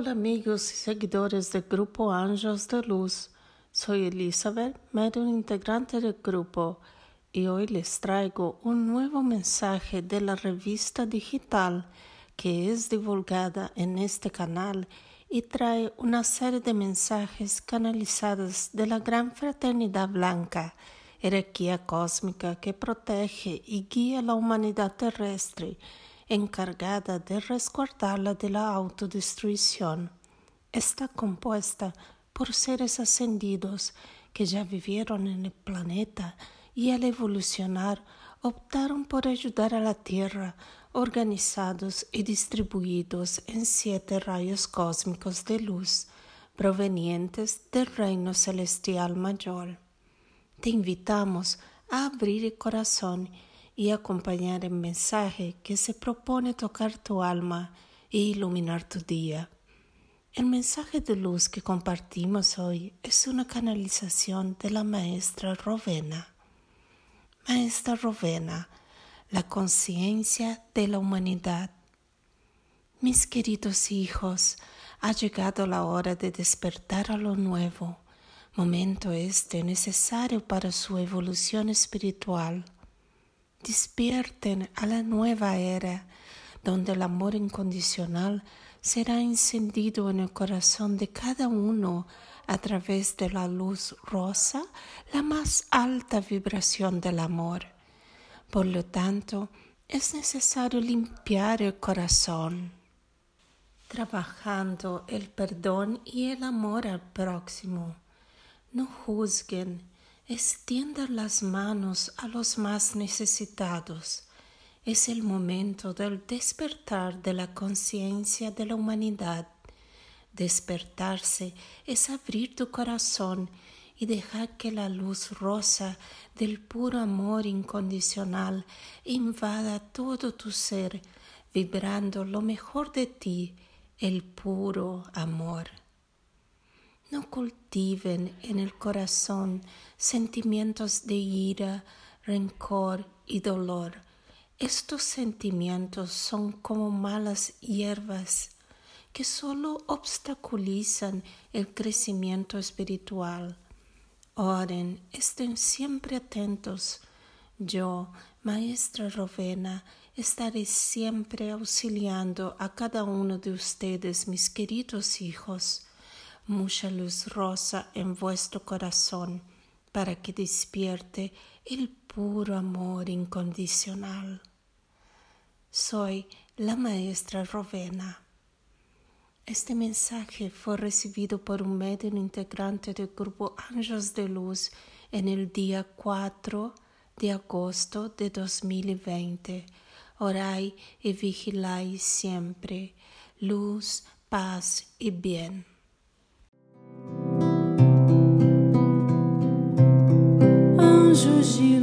Hola amigos y seguidores del grupo Ángeles de Luz. Soy Elizabeth, medio integrante del grupo, y hoy les traigo un nuevo mensaje de la revista digital que es divulgada en este canal y trae una serie de mensajes canalizados de la gran fraternidad blanca, jerarquía cósmica que protege y guía la humanidad terrestre encargada de resguardarla de la autodestrucción. Está compuesta por seres ascendidos que ya vivieron en el planeta y al evolucionar optaron por ayudar a la Tierra, organizados y distribuidos en siete rayos cósmicos de luz provenientes del reino celestial mayor. Te invitamos a abrir el corazón y acompañar el mensaje que se propone tocar tu alma e iluminar tu día. El mensaje de luz que compartimos hoy es una canalización de la maestra Rovena. Maestra Rovena, la conciencia de la humanidad. Mis queridos hijos, ha llegado la hora de despertar a lo nuevo, momento este necesario para su evolución espiritual despierten a la nueva era, donde el amor incondicional será encendido en el corazón de cada uno a través de la luz rosa, la más alta vibración del amor. Por lo tanto, es necesario limpiar el corazón, trabajando el perdón y el amor al próximo. No juzguen, extiendan las manos a los más necesitados. Es el momento del despertar de la conciencia de la humanidad. Despertarse es abrir tu corazón y dejar que la luz rosa del puro amor incondicional invada todo tu ser, vibrando lo mejor de ti, el puro amor. No cultiven en el corazón sentimientos de ira, rencor y dolor. Estos sentimientos son como malas hierbas que solo obstaculizan el crecimiento espiritual. Oren, estén siempre atentos. Yo, Maestra Rovena, estaré siempre auxiliando a cada uno de ustedes, mis queridos hijos mucha luz rosa en vuestro corazón para que despierte el puro amor incondicional. Soy la maestra Rovena. Este mensaje fue recibido por un medio integrante del grupo Ángeles de Luz en el día 4 de agosto de 2020. Orai y vigiláis siempre. Luz, paz y bien. 熟悉